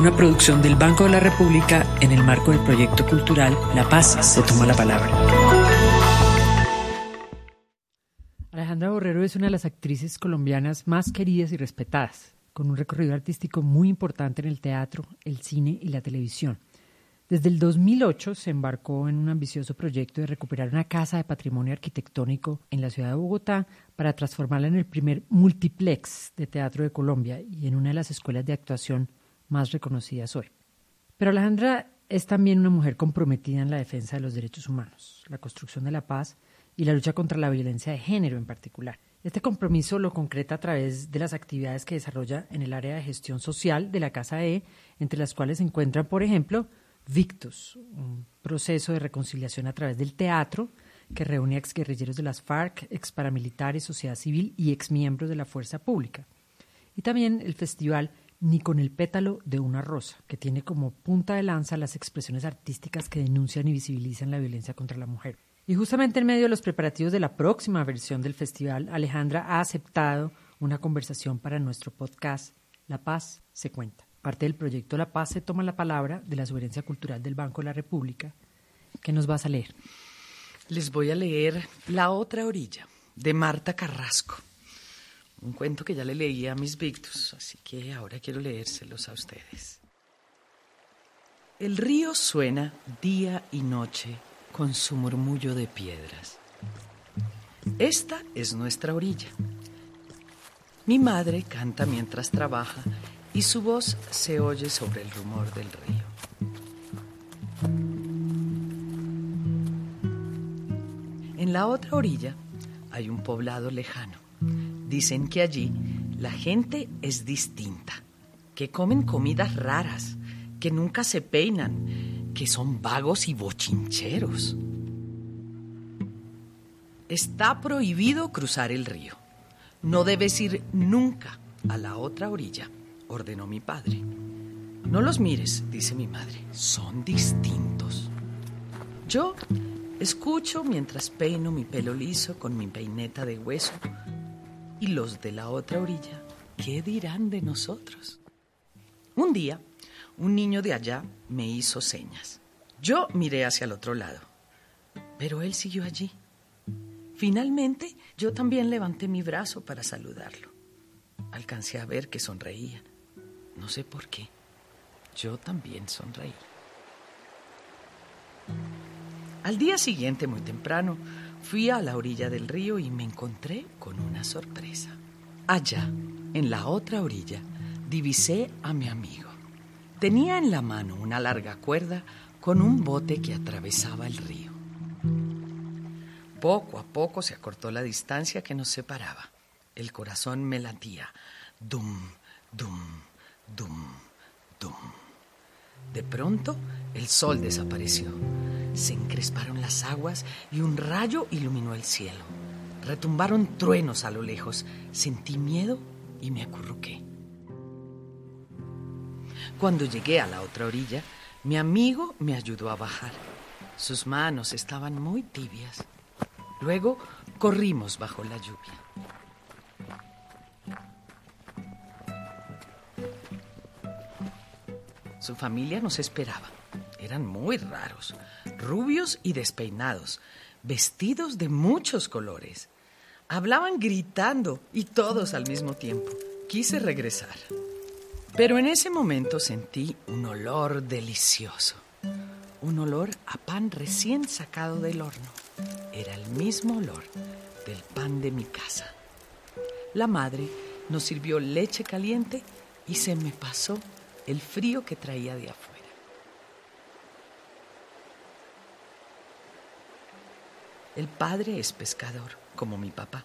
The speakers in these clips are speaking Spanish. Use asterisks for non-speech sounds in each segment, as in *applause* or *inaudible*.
Una producción del Banco de la República en el marco del proyecto cultural La Paz se toma la palabra. Alejandra Borrero es una de las actrices colombianas más queridas y respetadas, con un recorrido artístico muy importante en el teatro, el cine y la televisión. Desde el 2008 se embarcó en un ambicioso proyecto de recuperar una casa de patrimonio arquitectónico en la ciudad de Bogotá para transformarla en el primer multiplex de teatro de Colombia y en una de las escuelas de actuación más reconocidas hoy. Pero Alejandra es también una mujer comprometida en la defensa de los derechos humanos, la construcción de la paz y la lucha contra la violencia de género en particular. Este compromiso lo concreta a través de las actividades que desarrolla en el área de gestión social de la Casa E, entre las cuales se encuentran, por ejemplo, Victus, un proceso de reconciliación a través del teatro que reúne a exguerrilleros de las FARC, ex paramilitares, sociedad civil y ex miembros de la fuerza pública. Y también el festival Ni con el pétalo de una rosa, que tiene como punta de lanza las expresiones artísticas que denuncian y visibilizan la violencia contra la mujer. Y justamente en medio de los preparativos de la próxima versión del festival, Alejandra ha aceptado una conversación para nuestro podcast La Paz se cuenta. Parte del proyecto La Paz se toma la palabra de la Sugerencia Cultural del Banco de la República. ¿Qué nos vas a leer? Les voy a leer La otra orilla, de Marta Carrasco. Un cuento que ya le leí a mis Victus, así que ahora quiero leérselos a ustedes. El río suena día y noche con su murmullo de piedras. Esta es nuestra orilla. Mi madre canta mientras trabaja y su voz se oye sobre el rumor del río. En la otra orilla hay un poblado lejano. Dicen que allí la gente es distinta, que comen comidas raras, que nunca se peinan, que son vagos y bochincheros. Está prohibido cruzar el río. No debes ir nunca a la otra orilla, ordenó mi padre. No los mires, dice mi madre, son distintos. Yo escucho mientras peino mi pelo liso con mi peineta de hueso. Y los de la otra orilla, ¿qué dirán de nosotros? Un día, un niño de allá me hizo señas. Yo miré hacia el otro lado, pero él siguió allí. Finalmente, yo también levanté mi brazo para saludarlo. Alcancé a ver que sonreía. No sé por qué. Yo también sonreí. Al día siguiente, muy temprano, fui a la orilla del río y me encontré con una sorpresa. Allá, en la otra orilla, divisé a mi amigo. Tenía en la mano una larga cuerda con un bote que atravesaba el río. Poco a poco se acortó la distancia que nos separaba. El corazón me latía. Dum, dum, dum, dum. De pronto, el sol desapareció. Se encresparon las aguas y un rayo iluminó el cielo. Retumbaron truenos a lo lejos. Sentí miedo y me acurruqué. Cuando llegué a la otra orilla, mi amigo me ayudó a bajar. Sus manos estaban muy tibias. Luego corrimos bajo la lluvia. Su familia nos esperaba. Eran muy raros, rubios y despeinados, vestidos de muchos colores. Hablaban gritando y todos al mismo tiempo. Quise regresar. Pero en ese momento sentí un olor delicioso. Un olor a pan recién sacado del horno. Era el mismo olor del pan de mi casa. La madre nos sirvió leche caliente y se me pasó el frío que traía de afuera. El padre es pescador, como mi papá.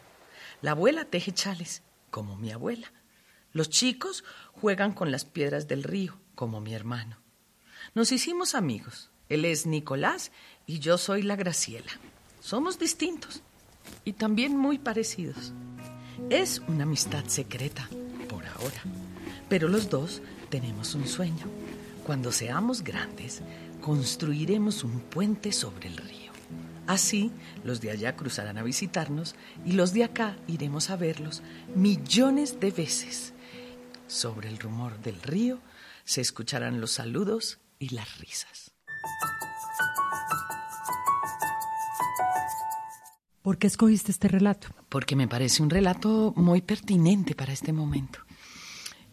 La abuela teje chales, como mi abuela. Los chicos juegan con las piedras del río, como mi hermano. Nos hicimos amigos. Él es Nicolás y yo soy la Graciela. Somos distintos y también muy parecidos. Es una amistad secreta, por ahora. Pero los dos tenemos un sueño. Cuando seamos grandes, construiremos un puente sobre el río. Así, los de allá cruzarán a visitarnos y los de acá iremos a verlos millones de veces. Sobre el rumor del río se escucharán los saludos y las risas. ¿Por qué escogiste este relato? Porque me parece un relato muy pertinente para este momento.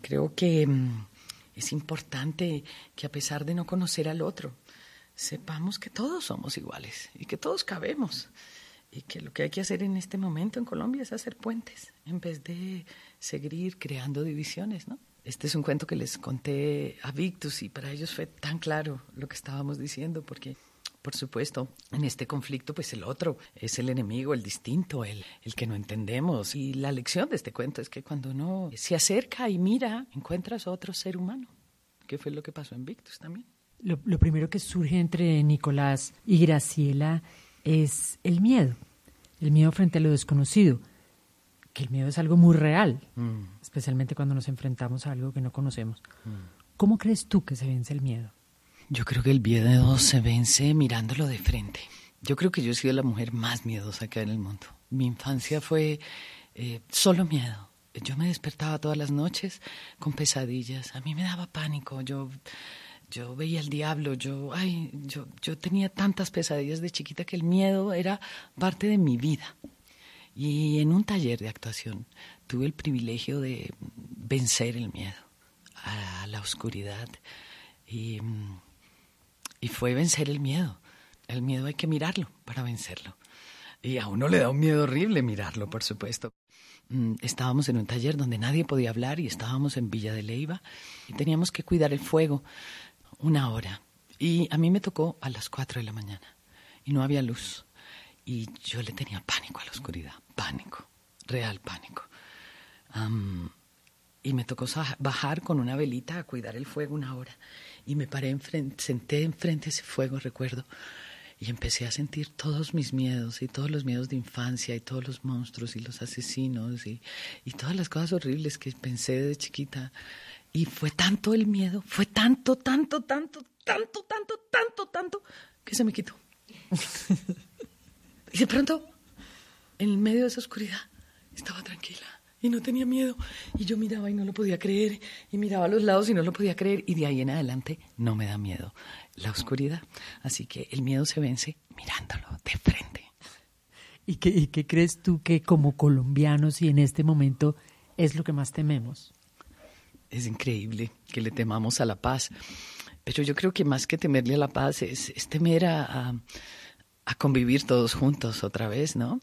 Creo que mm, es importante que a pesar de no conocer al otro, sepamos que todos somos iguales y que todos cabemos y que lo que hay que hacer en este momento en Colombia es hacer puentes en vez de seguir creando divisiones, ¿no? Este es un cuento que les conté a Victus y para ellos fue tan claro lo que estábamos diciendo porque por supuesto, en este conflicto, pues el otro es el enemigo, el distinto, el, el que no entendemos. Y la lección de este cuento es que cuando uno se acerca y mira, encuentras otro ser humano, que fue lo que pasó en Victus también. Lo, primero que surge entre Nicolás y Graciela es el miedo, el miedo frente a lo desconocido, que el miedo es algo muy real, mm. especialmente cuando nos enfrentamos a algo que no conocemos. Mm. ¿Cómo crees tú que se vence el miedo? Yo creo que el miedo se vence mirándolo de frente. Yo creo que yo he sido la mujer más miedosa que hay en el mundo. Mi infancia fue eh, solo miedo. Yo me despertaba todas las noches con pesadillas. A mí me daba pánico. Yo yo veía al diablo, yo, ay, yo, yo tenía tantas pesadillas de chiquita que el miedo era parte de mi vida. Y en un taller de actuación tuve el privilegio de vencer el miedo a la oscuridad. Y, y fue vencer el miedo. El miedo hay que mirarlo para vencerlo. Y a uno le da un miedo horrible mirarlo, por supuesto. Mm, estábamos en un taller donde nadie podía hablar y estábamos en Villa de Leiva y teníamos que cuidar el fuego una hora. Y a mí me tocó a las cuatro de la mañana y no había luz. Y yo le tenía pánico a la oscuridad, pánico, real pánico. y me tocó bajar con una velita a cuidar el fuego una hora. Y me paré enfrente, senté enfrente de ese fuego, recuerdo, y empecé a sentir todos mis miedos y todos los miedos de infancia y todos los monstruos y los asesinos y, y todas las cosas horribles que pensé de chiquita. Y fue tanto el miedo, fue tanto, tanto, tanto, tanto, tanto, tanto, tanto, que se me quitó. y de pronto, en medio de esa oscuridad, estaba tranquila y no tenía miedo. Y yo miraba y no lo podía creer, y miraba a los lados y no lo podía creer. Y de ahí en adelante no me da miedo la oscuridad. Así que el miedo se vence mirándolo de frente. ¿Y qué, y qué crees tú que como colombianos y en este momento es lo que más tememos? Es increíble que le temamos a la paz. Pero yo creo que más que temerle a la paz es, temer a, convivir todos juntos otra vez, ¿no?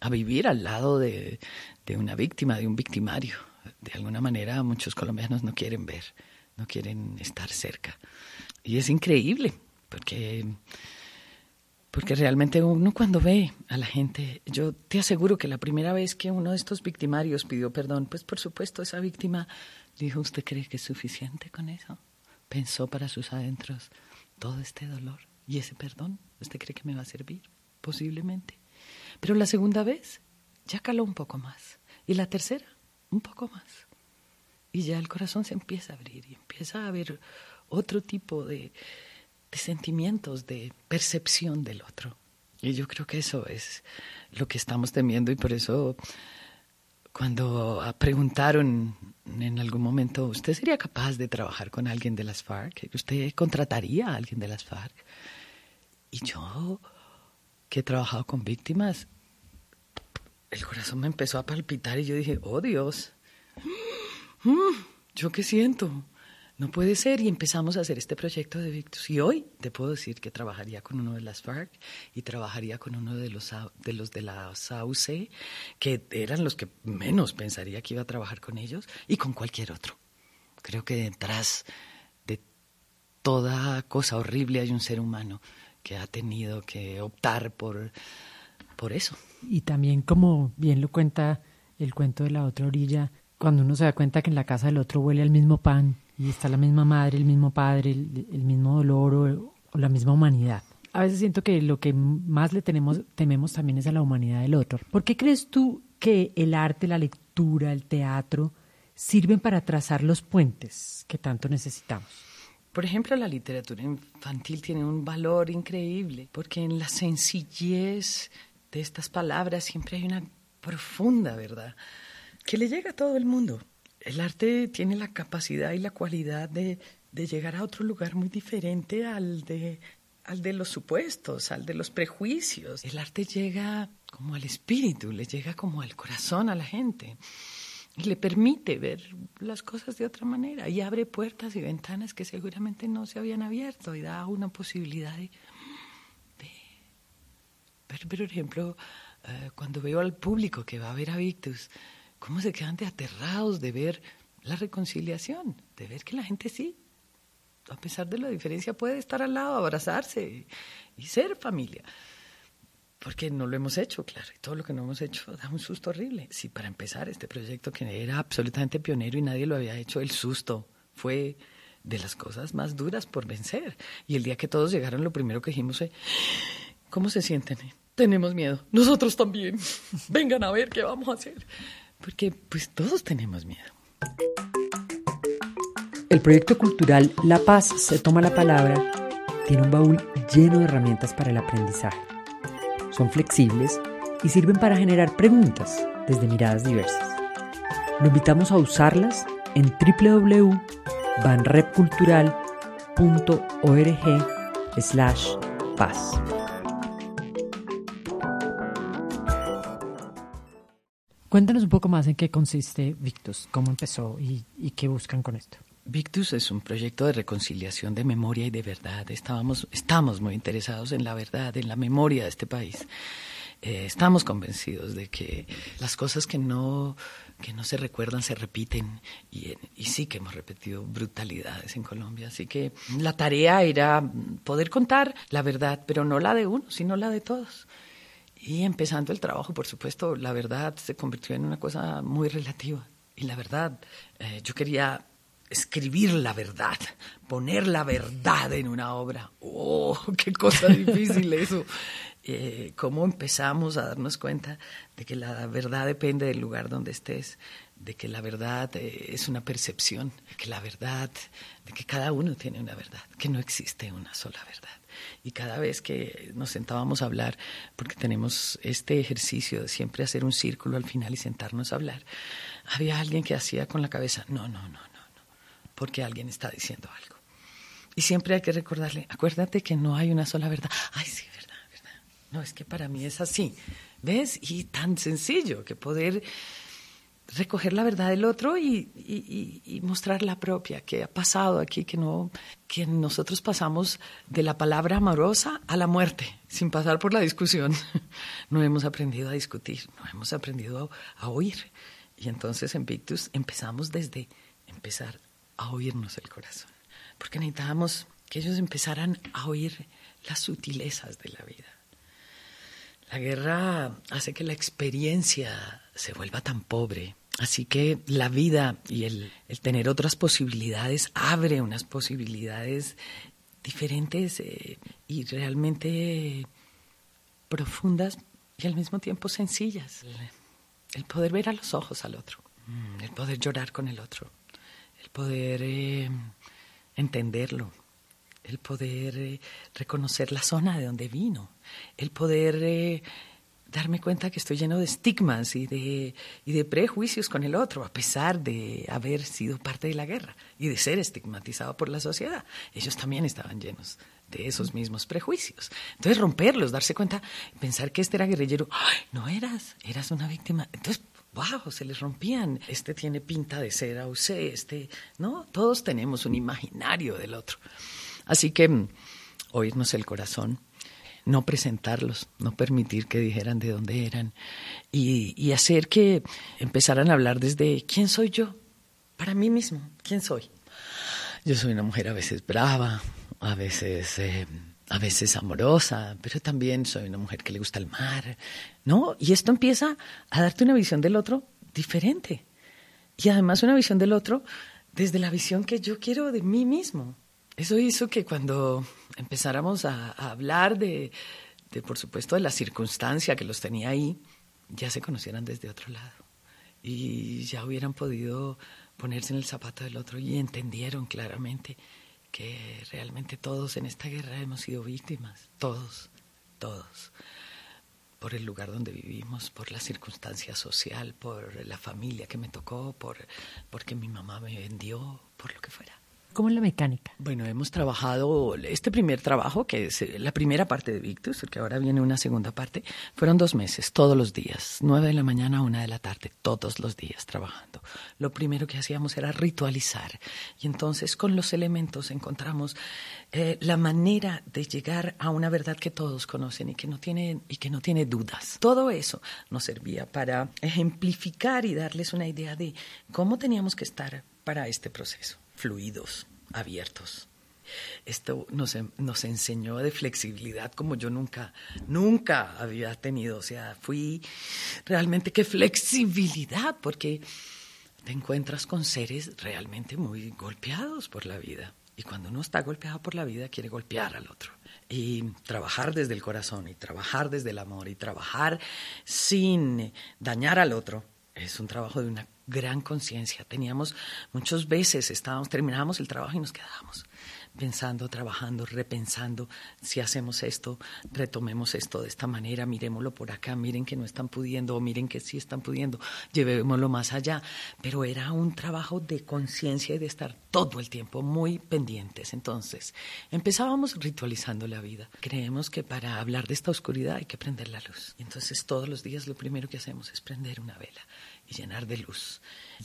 A vivir al lado de, una víctima, de un victimario. De alguna manera muchos colombianos no quieren ver, no quieren estar cerca. Y es increíble, porque, porque realmente uno cuando ve a la gente, yo te aseguro que la primera vez que uno de estos victimarios pidió perdón, pues por supuesto esa víctima Dijo, ¿usted cree que es suficiente con eso? Pensó para sus adentros todo este dolor y ese perdón. ¿Usted cree que me va a servir? Posiblemente. Pero la segunda vez ya caló un poco más. Y la tercera, un poco más. Y ya el corazón se empieza a abrir y empieza a haber otro tipo de, de sentimientos, de percepción del otro. Y yo creo que eso es lo que estamos temiendo y por eso cuando preguntaron en algún momento, ¿usted sería capaz de trabajar con alguien de las FARC? ¿Usted contrataría a alguien de las FARC? Y yo, que he trabajado con víctimas, el corazón me empezó a palpitar y yo dije, oh Dios, *gasps* mm, ¿yo qué siento? No puede ser y empezamos a hacer este proyecto de Victus. Y hoy te puedo decir que trabajaría con uno de las FARC y trabajaría con uno de los de, los de la SAUC, que eran los que menos pensaría que iba a trabajar con ellos, y con cualquier otro. Creo que detrás de toda cosa horrible hay un ser humano que ha tenido que optar por, por eso. Y también, como bien lo cuenta el cuento de la otra orilla, cuando uno se da cuenta que en la casa del otro huele al mismo pan y está la misma madre, el mismo padre, el, mismo dolor o, o, la misma humanidad. A veces siento que lo que más le tenemos, tememos también es a la humanidad del otro. ¿Por qué crees tú que el arte, la lectura, el teatro sirven para trazar los puentes que tanto necesitamos? Por ejemplo, la literatura infantil tiene un valor increíble, porque en la sencillez de estas palabras siempre hay una profunda verdad que le llega a todo el mundo. El arte tiene la capacidad y la cualidad de, llegar a otro lugar muy diferente al de, al de los supuestos, al de los prejuicios. El arte llega como al espíritu, le llega como al corazón a la gente y le permite ver las cosas de otra manera y abre puertas y ventanas que seguramente no se habían abierto y da una posibilidad de, ver, por ejemplo, eh, cuando veo al público que va a ver a Victus, cómo se quedan de aterrados de ver la reconciliación, de ver que la gente sí, a pesar de la diferencia, puede estar al lado, abrazarse y ser familia. Porque no lo hemos hecho, claro, y todo lo que no hemos hecho da un susto horrible. Sí, para empezar, este proyecto que era absolutamente pionero y nadie lo había hecho, el susto fue de las cosas más duras por vencer. Y el día que todos llegaron, lo primero que dijimos fue, ¿cómo se sienten? Tenemos miedo. Nosotros también. *laughs* Vengan a ver qué vamos a hacer. Porque pues todos tenemos miedo. El proyecto cultural La Paz se toma la palabra tiene un baúl lleno de herramientas para el aprendizaje. Son flexibles y sirven para generar preguntas desde miradas diversas. Lo invitamos a usarlas en www.banrepcultural.org slash paz. Cuéntanos un poco más en qué consiste Victus, cómo empezó y, qué buscan con esto. Victus es un proyecto de reconciliación de memoria y de verdad. Estábamos, estamos muy interesados en la verdad, en la memoria de este país. Eh, estamos convencidos de que las cosas que no, que no se recuerdan se repiten y, y sí que hemos repetido brutalidades en Colombia. Así que la tarea era poder contar la verdad, pero no la de uno, sino la de todos. Y empezando el trabajo, por supuesto, la verdad se convirtió en una cosa muy relativa. Y la verdad, eh, yo quería escribir la verdad, poner la verdad en una obra. ¡Oh, qué cosa difícil *laughs* eso! Eh, ¿Cómo empezamos a darnos cuenta de que la verdad depende del lugar donde estés? De que la verdad eh, es una percepción, que la verdad, de que cada uno tiene una verdad, que no existe una sola verdad. Y cada vez que nos sentábamos a hablar, porque tenemos este ejercicio de siempre hacer un círculo al final y sentarnos a hablar, había alguien que hacía con la cabeza, no, no, no, no, no, porque alguien está diciendo algo. Y siempre hay que recordarle, acuérdate que no hay una sola verdad. Ay, sí, verdad, verdad. No, es que para mí es así. ¿Ves? Y tan sencillo que poder recoger la verdad del otro y, mostrar la propia, que ha pasado aquí, que, no, que nosotros pasamos de la palabra amorosa a la muerte, sin pasar por la discusión. *laughs* No hemos aprendido a discutir, no hemos aprendido a, oír. Y entonces en Victus empezamos desde empezar a oírnos el corazón, porque necesitábamos que ellos empezaran a oír las sutilezas de la vida. La guerra hace que la experiencia se vuelva tan pobre. Así que la vida y el, tener otras posibilidades abre unas posibilidades diferentes eh, y realmente profundas y al mismo tiempo sencillas. El, poder ver a los ojos al otro, mm, el poder llorar con el otro, el poder eh, entenderlo, el poder eh, reconocer la zona de donde vino, el poder darme cuenta que estoy lleno de estigmas y de, y de prejuicios con el otro, a pesar de haber sido parte de la guerra y de ser estigmatizado por la sociedad. Ellos también estaban llenos de esos mismos prejuicios. Entonces romperlos, darse cuenta, pensar que este era guerrillero, no eras, eras una víctima. Entonces, wow, se les rompían. Este tiene pinta de ser a usted, este, no, todos tenemos un imaginario del otro. Así que mm, oírnos el corazón no presentarlos, no permitir que dijeran de dónde eran y, hacer que empezaran a hablar desde quién soy yo, para mí mismo, quién soy. Yo soy una mujer a veces brava, a veces, eh, a veces amorosa, pero también soy una mujer que le gusta el mar, ¿no? Y esto empieza a darte una visión del otro diferente. Y además una visión del otro desde la visión que yo quiero de mí mismo. Eso hizo que cuando empezáramos a, hablar de, por supuesto, de la circunstancia que los tenía ahí, ya se conocieran desde otro lado y ya hubieran podido ponerse en el zapato del otro y entendieron claramente que realmente todos en esta guerra hemos sido víctimas, todos, todos, por el lugar donde vivimos, por la circunstancia social, por la familia que me tocó, por porque mi mamá me vendió, por lo que fuera. ¿Cómo es la mecánica? Bueno, hemos trabajado, este primer trabajo, que es eh, la primera parte de Victus, porque ahora viene una segunda parte, fueron dos meses, todos los días, nueve de la mañana a una de la tarde, todos los días trabajando. Lo primero que hacíamos era ritualizar y entonces con los elementos encontramos eh, la manera de llegar a una verdad que todos conocen y que no tiene y que no tiene dudas. Todo eso nos servía para ejemplificar y darles una idea de cómo teníamos que estar para este proceso fluidos, abiertos. Esto nos, nos, enseñó de flexibilidad como yo nunca, nunca había tenido. O sea, fui realmente qué flexibilidad, porque te encuentras con seres realmente muy golpeados por la vida. Y cuando uno está golpeado por la vida, quiere golpear al otro. Y trabajar desde el corazón, y trabajar desde el amor, y trabajar sin dañar al otro, es un trabajo de una gran conciencia. Teníamos muchas veces, estábamos, terminábamos el trabajo y nos quedábamos pensando, trabajando, repensando, si hacemos esto, retomemos esto de esta manera, miremoslo por acá, miren que no están pudiendo o miren que sí están pudiendo, llevémoslo más allá. Pero era un trabajo de conciencia y de estar todo el tiempo muy pendientes. Entonces, empezábamos ritualizando la vida. Creemos que para hablar de esta oscuridad hay que prender la luz. Entonces todos los días lo primero que hacemos es prender una vela y llenar de luz.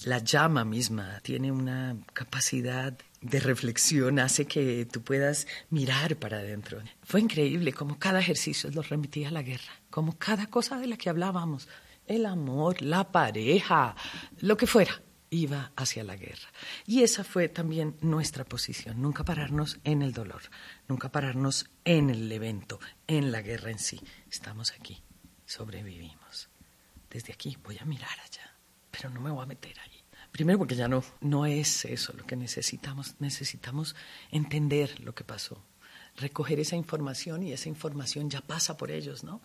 La llama misma tiene una capacidad de reflexión, hace que tú puedas mirar para adentro. Fue increíble como cada ejercicio lo remitía a la guerra, como cada cosa de la que hablábamos, el amor, la pareja, lo que fuera, iba hacia la guerra. Y esa fue también nuestra posición, nunca pararnos en el dolor, nunca pararnos en el evento, en la guerra en sí. Estamos aquí, sobrevivimos. Desde aquí voy a mirar allá pero no me voy a meter ahí. Primero porque ya no, no es eso lo que necesitamos, necesitamos entender lo que pasó, recoger esa información y esa información ya pasa por ellos, ¿no?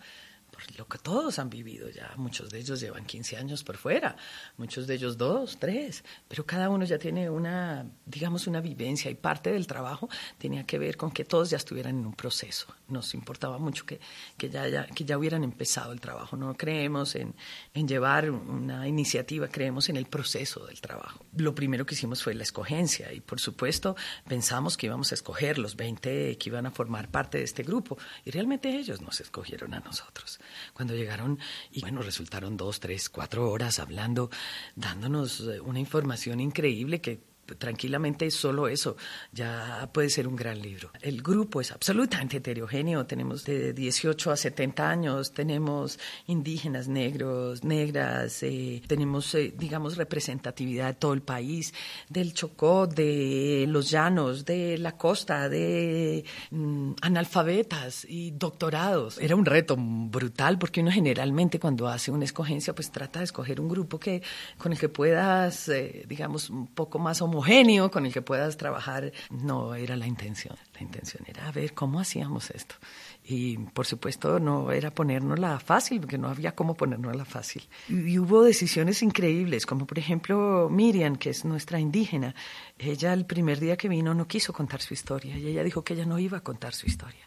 Lo que todos han vivido ya. Muchos de ellos llevan 15 años por fuera, muchos de ellos dos, tres, pero cada uno ya tiene una, digamos, una vivencia y parte del trabajo tenía que ver con que todos ya estuvieran en un proceso. Nos importaba mucho que, que, ya, que ya hubieran empezado el trabajo. No creemos en, en llevar una iniciativa, creemos en el proceso del trabajo. Lo primero que hicimos fue la escogencia y, por supuesto, pensamos que íbamos a escoger los 20 que iban a formar parte de este grupo y realmente ellos nos escogieron a nosotros cuando llegaron y bueno, resultaron dos, tres, cuatro horas hablando, dándonos eh, una información increíble que tranquilamente solo eso ya puede ser un gran libro. El grupo es absolutamente heterogéneo, tenemos de 18 a 70 años, tenemos indígenas, negros, negras, eh, tenemos, eh, digamos, representatividad de todo el país, del Chocó, de los llanos, de la costa, de mm, analfabetas y doctorados. Era un reto brutal porque uno generalmente cuando hace una escogencia pues trata de escoger un grupo que con el que puedas, eh, digamos, un poco más homogéneo con el que puedas trabajar. No era la intención. La intención era ver cómo hacíamos esto. Y por supuesto no era ponernosla fácil, porque no había cómo ponernosla fácil. Y, hubo decisiones increíbles, como por ejemplo Miriam, que es nuestra indígena. Ella el primer día que vino no quiso contar su historia y ella dijo que ella no iba a contar su historia.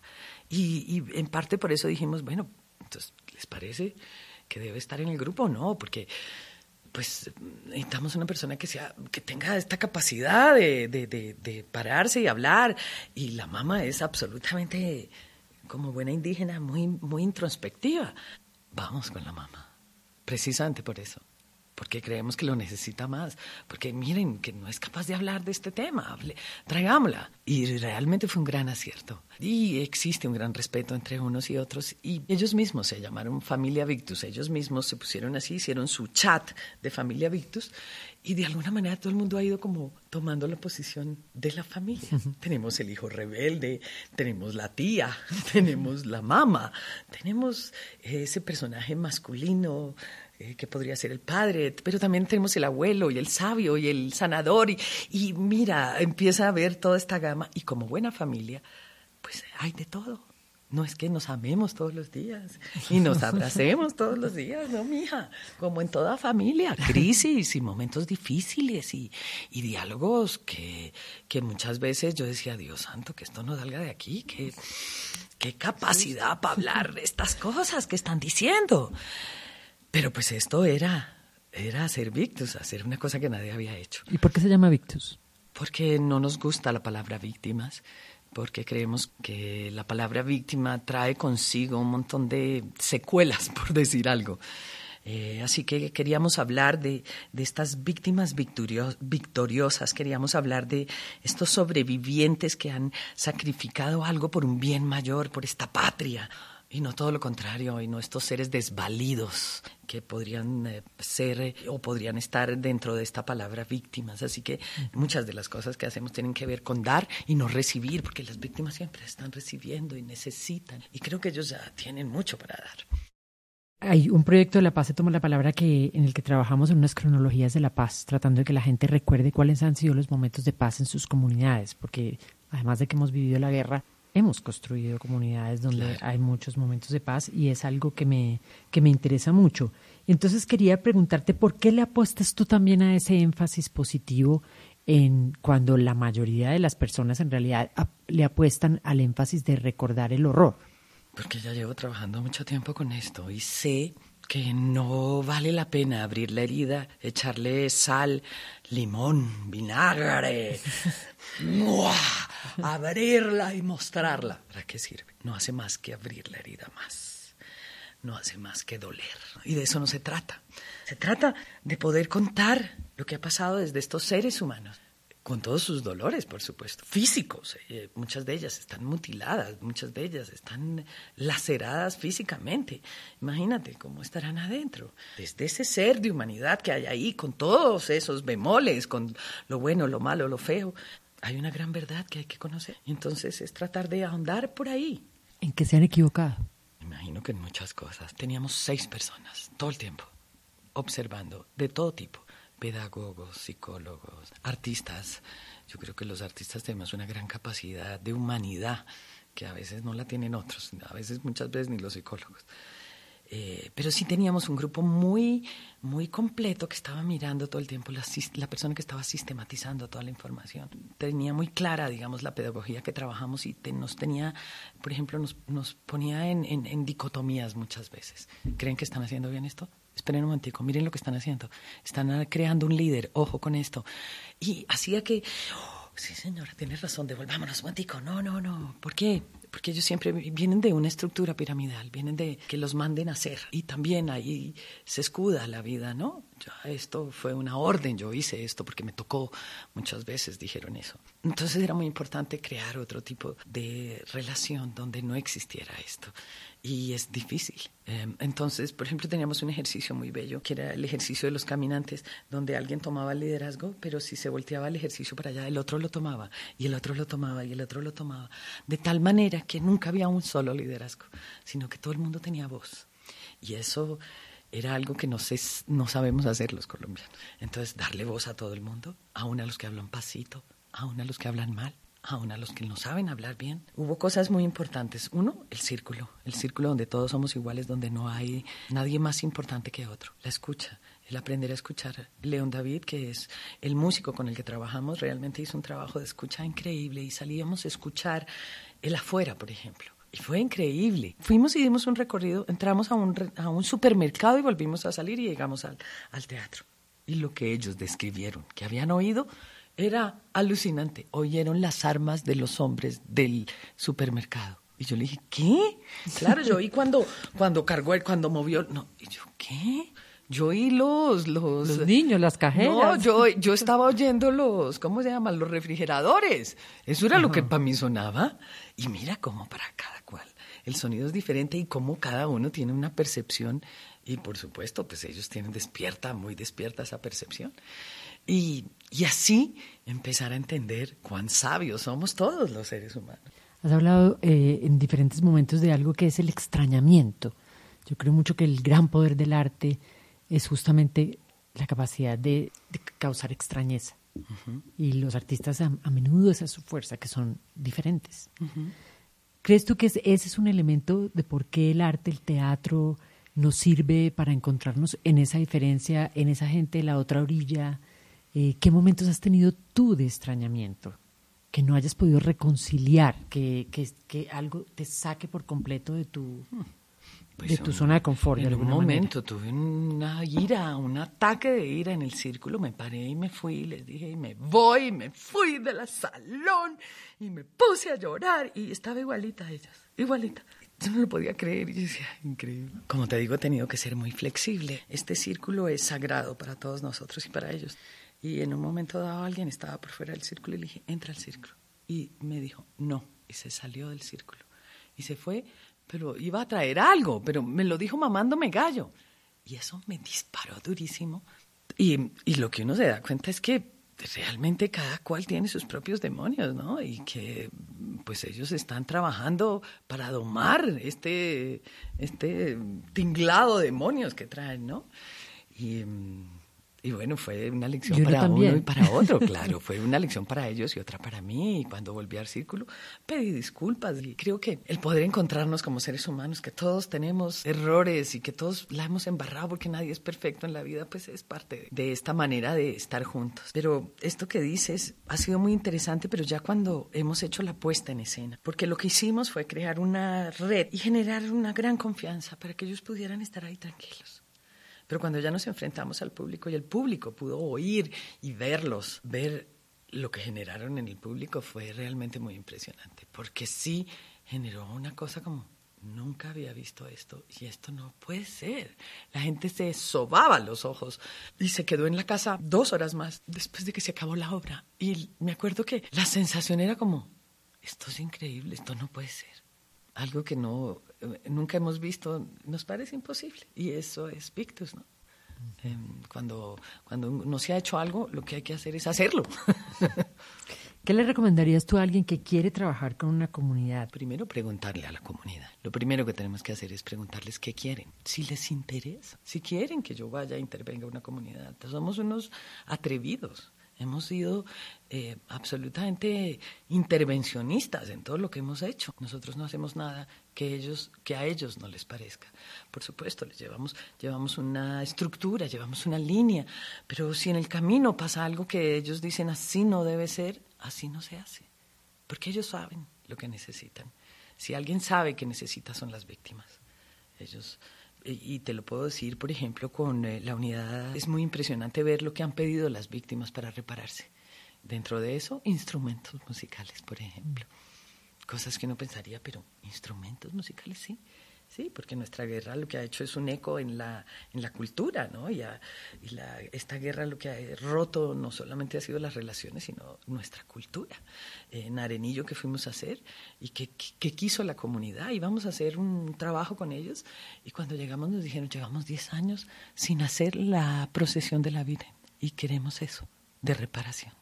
Y, y en parte por eso dijimos, bueno, entonces, ¿les parece que debe estar en el grupo? No, porque pues necesitamos una persona que sea que tenga esta capacidad de, de, pararse y hablar. Y la mamá es absolutamente como buena indígena muy muy introspectiva. Vamos con la mamá precisamente por eso porque creemos que lo necesita más, porque miren que no es capaz de hablar de este tema, hable, traigámosla. Y realmente fue un gran acierto. Y existe un gran respeto entre unos y otros. Y ellos mismos se llamaron Familia Victus, ellos mismos se pusieron así, hicieron su chat de Familia Victus. Y de alguna manera todo el mundo ha ido como tomando la posición de la familia. tenemos el hijo rebelde, tenemos la tía, *laughs* tenemos la mamá, tenemos ese personaje masculino eh, que podría ser el padre, pero también tenemos el abuelo y el sabio y el sanador y, y mira, empieza a ver toda esta gama y como buena familia, pues hay de todo. No es que nos amemos todos los días y nos abracemos todos los días, no, mija. Como en toda familia, crisis y momentos difíciles y, y diálogos que, que, muchas veces yo decía, Dios santo, que esto no salga de aquí, que qué capacidad para hablar estas cosas que están diciendo. Pero pues esto era, era hacer Victus, hacer una cosa que nadie había hecho. ¿Y por qué se llama Victus? Porque no nos gusta la palabra víctimas porque creemos que la palabra víctima trae consigo un montón de secuelas, *laughs* por decir algo. Eh, así que queríamos hablar de, de estas víctimas victoriosas, queríamos hablar de estos sobrevivientes que han sacrificado algo por un bien mayor, por esta patria, y no todo lo contrario, y no estos seres desvalidos que podrían eh, ser eh, o podrían estar dentro de esta palabra víctimas. Así que muchas de las cosas que hacemos tienen que ver con dar y no recibir, porque las víctimas siempre están recibiendo y necesitan. Y creo que ellos ya tienen mucho para dar. Hay un proyecto de la paz, se toma la palabra, que, en el que trabajamos en unas cronologías de la paz, tratando de que la gente recuerde cuáles han sido los momentos de paz en sus comunidades, porque además de que hemos vivido la guerra, hemos construido comunidades donde hay muchos momentos de paz y es algo que me, que me interesa mucho. Entonces quería preguntarte por qué le apuestas tú también a ese énfasis positivo en cuando la mayoría de las personas en realidad le apuestan al énfasis de recordar el horror. Porque ya llevo trabajando mucho tiempo con esto y sé que no vale la pena abrir la herida, echarle sal, limón, vinagre, *laughs* abrirla y mostrarla. ¿Para qué sirve? No hace más que abrir la herida más. No hace más que doler. Y de eso no se trata. Se trata de poder contar lo que ha pasado desde estos seres humanos con todos sus dolores, por supuesto, físicos. Eh, muchas de ellas están mutiladas, muchas de ellas están laceradas físicamente. Imagínate cómo estarán adentro. Desde ese ser de humanidad que hay ahí, con todos esos bemoles, con lo bueno, lo malo, lo feo, hay una gran verdad que hay que conocer. Entonces es tratar de ahondar por ahí. ¿En qué se han equivocado? Imagino que en muchas cosas. Teníamos seis personas todo el tiempo observando de todo tipo pedagogos, psicólogos, artistas. Yo creo que los artistas tenemos una gran capacidad de humanidad que a veces no la tienen otros, a veces muchas veces ni los psicólogos. Eh, pero sí teníamos un grupo muy, muy completo que estaba mirando todo el tiempo, la, persona que estaba sistematizando toda la información. Tenía muy clara, digamos, la pedagogía que trabajamos y nos tenía, por ejemplo, nos, nos ponía en, en dicotomías muchas veces. ¿Creen que están haciendo bien esto? Esperen un momentico, miren lo que están haciendo. Están creando un líder, ojo con esto. Y hacía que, oh, sí señora, tienes razón, devolvámonos un momentico. No, no, no. ¿Por qué? Porque ellos siempre vienen de una estructura piramidal, vienen de que los manden a hacer. Y también ahí se escuda la vida, ¿no? Esto fue una orden, yo hice esto porque me tocó. Muchas veces dijeron eso. Entonces era muy importante crear otro tipo de relación donde no existiera esto y es difícil. Em, entonces, por ejemplo, teníamos un ejercicio muy bello, que era el ejercicio de los caminantes, donde alguien tomaba el liderazgo, pero si se volteaba el ejercicio para allá, el otro lo tomaba, y el otro lo tomaba, y el otro lo tomaba, de tal manera que nunca había un solo liderazgo, sino que todo el mundo tenía voz. Y eso era algo que no, sé, no sabemos hacer los colombianos. Entonces, darle voz a todo el mundo, aún a los que hablan pasito, aún a los que hablan mal, aún a los que no saben hablar bien. Hubo cosas muy importantes. Uno, el círculo, el círculo donde todos somos iguales, donde no hay nadie más importante que otro. La escucha, el aprender a escuchar. León David, que es el músico con el que trabajamos, realmente hizo un trabajo de escucha increíble y salíamos a escuchar el afuera, por ejemplo. Y fue increíble. Fuimos y dimos un recorrido, entramos a un, a un supermercado y volvimos a salir y llegamos al, al teatro. Y lo que ellos describieron, que habían oído, era alucinante. Oyeron las armas de los hombres del supermercado. Y yo le dije, ¿qué? Claro, yo oí cuando, cuando cargó, cuando movió. No, y yo, ¿qué? Yo oí los, los... niños, las cajeras. No, yo, yo estaba oyendo los, ¿cómo se llaman? Los refrigeradores. Eso era lo que para mí sonaba. Y mira cómo para cada cual el sonido es diferente y cómo cada uno tiene una percepción. Y por supuesto, pues ellos tienen despierta, muy despierta esa percepción. Y, y así empezar a entender cuán sabios somos todos los seres humanos. Has hablado eh, en diferentes momentos de algo que es el extrañamiento. Yo creo mucho que el gran poder del arte es justamente la capacidad de, causar extrañeza. Y los artistas a, menudo esa es su fuerza, que son diferentes. ¿Crees tú que ese es un elemento de por qué el arte, el teatro, nos sirve para encontrarnos en esa diferencia, en esa gente de la otra orilla? Eh, ¿Qué momentos has tenido tú de extrañamiento? Que no hayas podido reconciliar, que, que, que algo te saque por completo de tu, pues de tu zona de confort. En un momento tuve una ira, un ataque de ira en el círculo, me paré y me fui, les dije, y me voy, y me fui del salón, y me puse a llorar, y estaba igualita a ellas, igualita. Yo no lo podía creer y decía, increíble. Como te digo, he tenido que ser muy flexible. Este círculo es sagrado para todos nosotros y para ellos. Y en un momento dado alguien estaba por fuera del círculo y le dije, entra al círculo. Y me dijo, no. Y se salió del círculo. Y se fue pero iba a traer algo, pero me lo dijo mamándome gallo. Y eso me disparó durísimo. Y, y lo que uno se da cuenta es que realmente cada cual tiene sus propios demonios, ¿no? Y que pues ellos están trabajando para domar este, este tinglado de demonios que traen, ¿no? Y, y bueno, fue una lección para uno y para otro, *laughs* claro. Fue una lección para ellos y otra para mí. Y cuando volví al círculo, pedí disculpas. Y creo que el poder encontrarnos como seres humanos, que todos tenemos errores y que todos la hemos embarrado porque nadie es perfecto en la vida, pues es parte de esta manera de estar juntos. Pero esto que dices ha sido muy interesante, pero ya cuando hemos hecho la puesta en escena. Porque lo que hicimos fue crear una red y generar una gran confianza para que ellos pudieran estar ahí tranquilos. Pero cuando ya nos enfrentamos al público y el público pudo oír y verlos, ver lo que generaron en el público fue realmente muy impresionante, porque sí generó una cosa como, nunca había visto esto y esto no puede ser. La gente se sobaba los ojos y se quedó en la casa dos horas más después de que se acabó la obra. Y me acuerdo que la sensación era como, esto es increíble, esto no puede ser. Algo que no nunca hemos visto, nos parece imposible. Y eso es Pictus, ¿no? Em, cuando, cuando no se ha hecho algo, lo que hay que hacer es hacerlo. *laughs* ¿Qué le recomendarías tú a alguien que quiere trabajar con una comunidad? Primero preguntarle a la comunidad. Lo primero que tenemos que hacer es preguntarles qué quieren, si les interesa, si quieren que yo vaya a intervenga a una comunidad. Somos unos atrevidos. Hemos sido eh, absolutamente intervencionistas en todo lo que hemos hecho. Nosotros no hacemos nada que ellos, que a ellos no les parezca. Por supuesto, les llevamos, llevamos una estructura, llevamos una línea, pero si en el camino pasa algo que ellos dicen así no debe ser, así no se hace. Porque ellos saben lo que necesitan. Si alguien sabe que necesita son las víctimas. Ellos y te lo puedo decir, por ejemplo, con eh, la unidad, es muy impresionante ver lo que han pedido las víctimas para repararse. Dentro de eso, instrumentos musicales, por ejemplo. Cosas que uno pensaría, pero instrumentos musicales, sí. Sí, porque nuestra guerra lo que ha hecho es un eco en la, en la cultura, ¿no? Y, y la, esta guerra lo que ha roto no solamente ha sido las relaciones, sino nuestra cultura. En Arenillo que fuimos a hacer y que, que, quiso la comunidad, íbamos a hacer un trabajo con ellos y cuando llegamos nos dijeron, llevamos 10 años sin hacer la procesión de la Virgen y queremos eso, de reparación.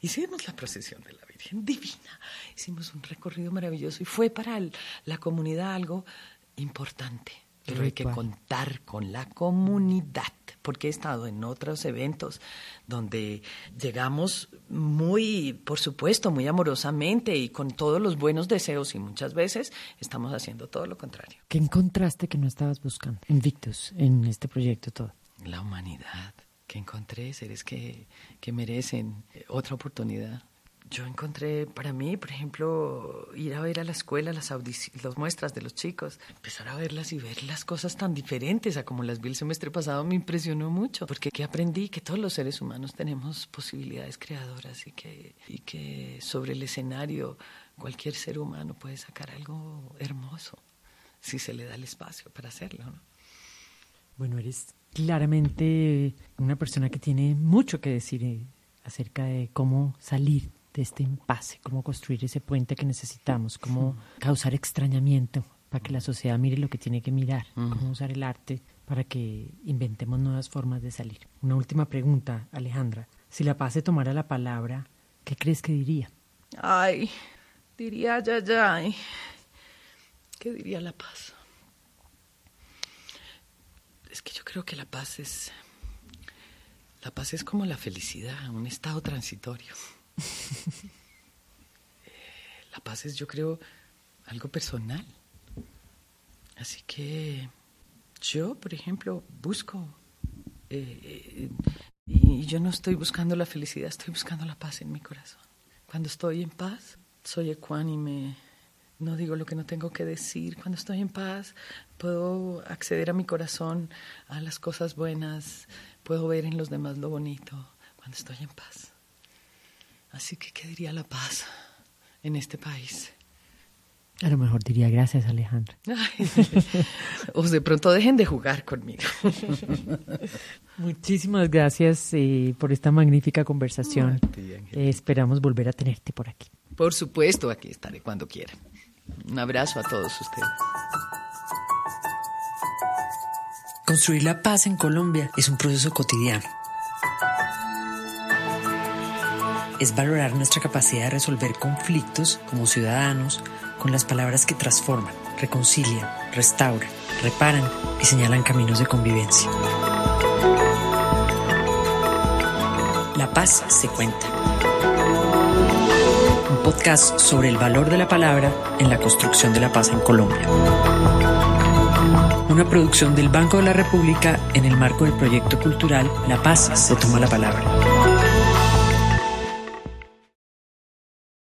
Hicimos la procesión de la Virgen, divina. Hicimos un recorrido maravilloso y fue para la comunidad algo importante, pero hay que contar con la comunidad, porque he estado en otros eventos donde llegamos muy, por supuesto, muy amorosamente y con todos los buenos deseos y muchas veces estamos haciendo todo lo contrario. ¿Qué encontraste que no estabas buscando en Victus, en este proyecto todo? La humanidad, que encontré seres que, que merecen otra oportunidad yo encontré para mí, por ejemplo, ir a ver a la escuela las, las muestras de los chicos, empezar a verlas y ver las cosas tan diferentes a como las vi el semestre pasado me impresionó mucho, porque que aprendí que todos los seres humanos tenemos posibilidades creadoras y que, y que sobre el escenario cualquier ser humano puede sacar algo hermoso si se le da el espacio para hacerlo. Bueno, eres claramente una persona que tiene mucho que decir eh, acerca de cómo salir de este impasse, cómo construir ese puente que necesitamos, cómo causar extrañamiento para que la sociedad mire lo que tiene que mirar, cómo usar el arte para que inventemos nuevas formas de salir. Una última pregunta, Alejandra. Si la paz se tomara la palabra, ¿qué crees que diría? Ay, diría ya, ya. ¿Qué diría la paz? Es que yo creo que la paz es... La paz es como la felicidad, un estado transitorio. *laughs* la paz es, yo creo, algo personal. Así que yo, por ejemplo, busco... Eh, eh, y yo no estoy buscando la felicidad, estoy buscando la paz en mi corazón. Cuando estoy en paz, soy ecuánime, no digo lo que no tengo que decir. Cuando estoy en paz, puedo acceder a mi corazón, a las cosas buenas, puedo ver en los demás lo bonito, cuando estoy en paz. Así que, ¿qué diría la paz en este país? A lo mejor diría gracias, Alejandra. *laughs* o de pronto dejen de jugar conmigo. *laughs* Muchísimas gracias eh, por esta magnífica conversación. Eh, esperamos volver a tenerte por aquí. Por supuesto, aquí estaré cuando quieran. Un abrazo a todos ustedes. Construir la paz en Colombia es un proceso cotidiano. Es valorar nuestra capacidad de resolver conflictos como ciudadanos con las palabras que transforman, reconcilian, restauran, reparan y señalan caminos de convivencia. La paz se cuenta un podcast sobre el valor de la palabra en la construcción de la paz en Colombia. Una producción del Banco de la República en el marco del proyecto cultural La Paz se toma la palabra.